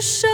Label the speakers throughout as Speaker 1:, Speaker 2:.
Speaker 1: 的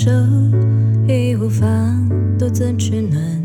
Speaker 1: 手已无法独自取暖。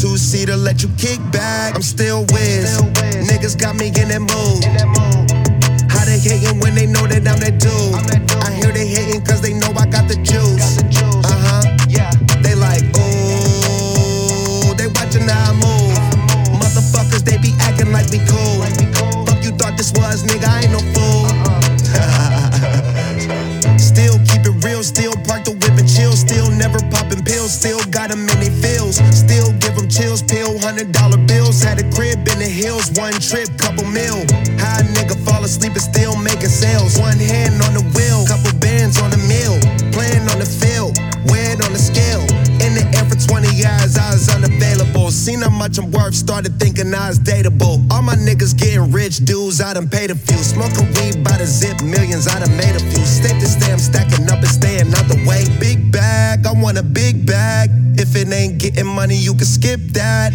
Speaker 2: Two seater, let you kick back. I'm still whiz. Niggas got me in that mood. How they hating when they know that I'm that dude? hundred dollar bills had a crib in the hills. One trip, couple mil. High nigga fall asleep and still making sales. One hand on the wheel, couple bands on the mill. Playing on the field, weighing on the scale. In the air for 20 years, I was unavailable. Seen how much I'm worth, started thinking I was dateable. All my niggas getting rich, dudes, I done paid a few. Smoking weed by the zip, millions, I done made a few. Stick to stay, I'm stacking up and staying out the way. Big bag, I want a big bag. If it ain't getting money, you can skip that.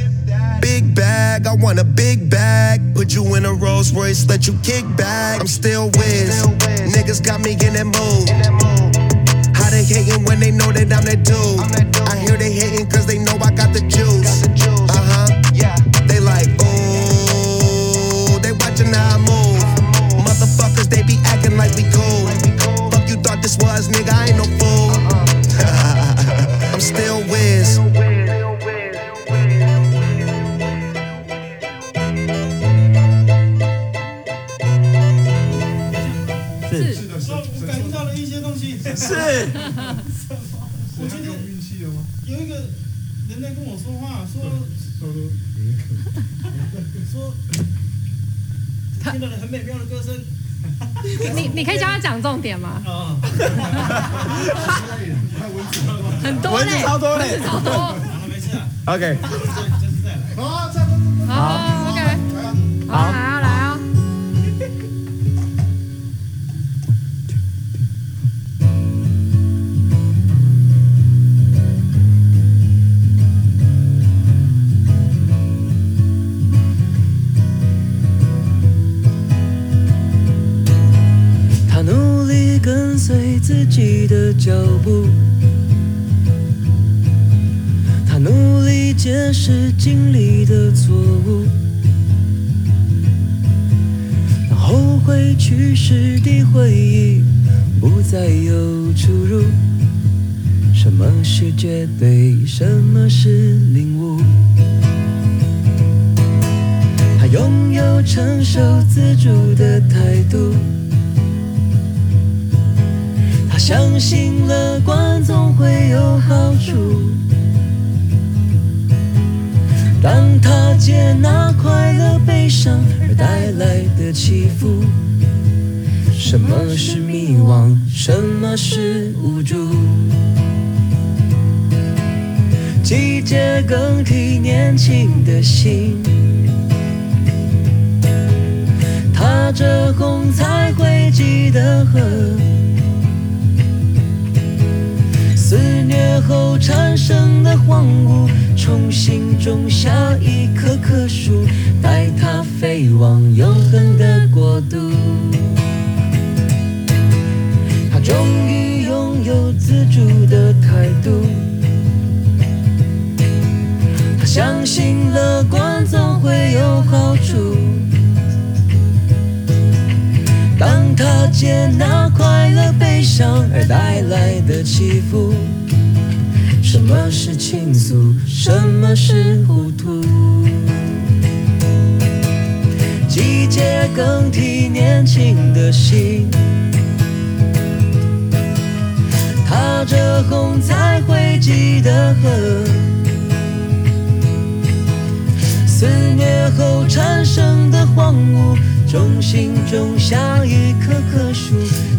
Speaker 2: Big bag, I want a big bag. Put you in a Rolls Royce, let you kick back. I'm still whiz. Niggas got me in that mood. How they hating when they know that I'm that dude? I hear they hating cause they know I got the juice.
Speaker 3: 跟我说话，说
Speaker 4: 说说
Speaker 3: 说，听到了很美妙的歌声
Speaker 5: 你你可以教他讲重点吗？很多嘞，
Speaker 6: 超多嘞。
Speaker 5: 超多。
Speaker 3: 好了，没事
Speaker 6: ，OK，
Speaker 3: 好再来。
Speaker 4: 好，
Speaker 7: 自己的脚步，他努力解释经历的错误，让后悔去世的回忆不再有出入。什么是绝对？什么是领悟？他拥有承受自主的态度。他相信乐观总会有好处。当他接纳快乐、悲伤而带来的起伏，什么是迷惘？什么是无助？季节更替，年轻的心，踏着红彩绘迹的河。后产生的荒芜，重新种下一棵棵树，带它飞往永恒的国度。他终于拥有自主的态度，他相信乐观总会有好处。当他接纳快乐、悲伤而带来的起伏，倾诉？什么是糊涂？季节更替，年轻的心，踏着红彩绘迹的河。肆虐后产生的荒芜，重新种下一棵棵树，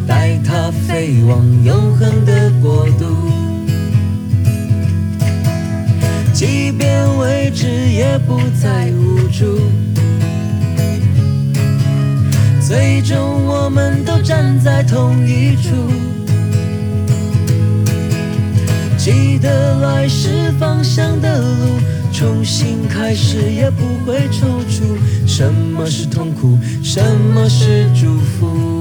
Speaker 7: 带它飞往永恒的国度。即便未知，也不再无助。最终，我们都站在同一处。记得来时方向的路，重新开始也不会踌躇。什么是痛苦？什么是祝福？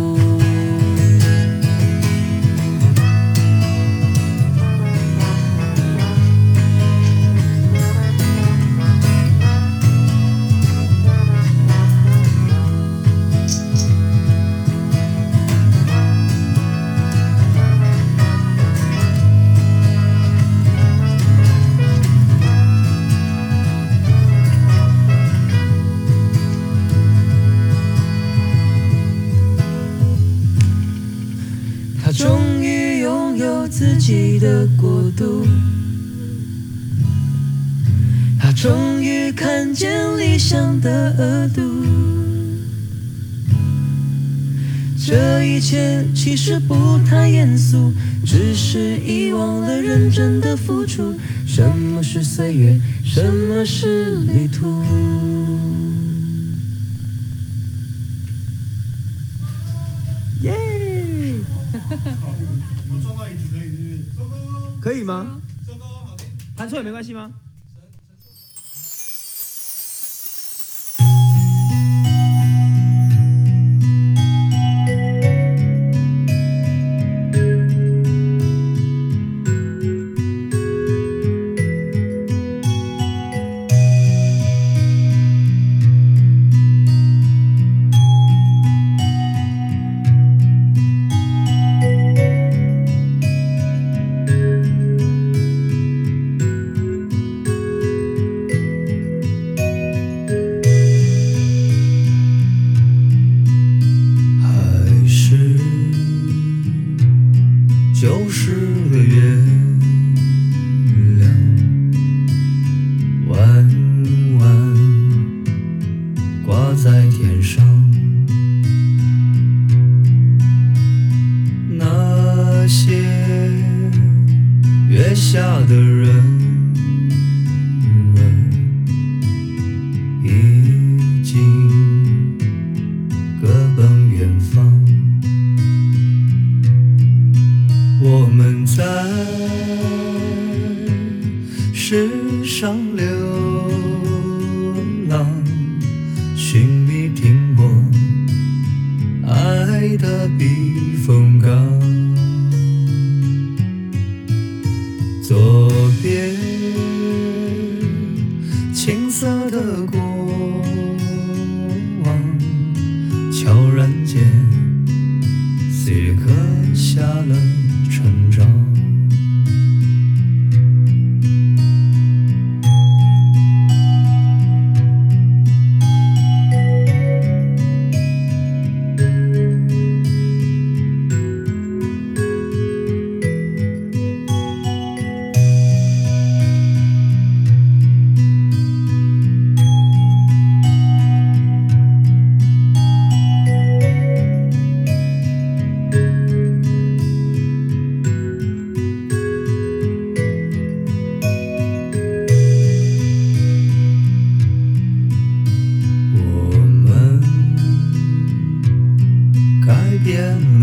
Speaker 7: 额度
Speaker 8: 这一切其实不太严肃只是遗忘了认真的付出什么是岁月什么是旅途。耶！
Speaker 6: 可以
Speaker 8: 吗？弹错也没关系吗？Indian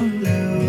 Speaker 8: Lưu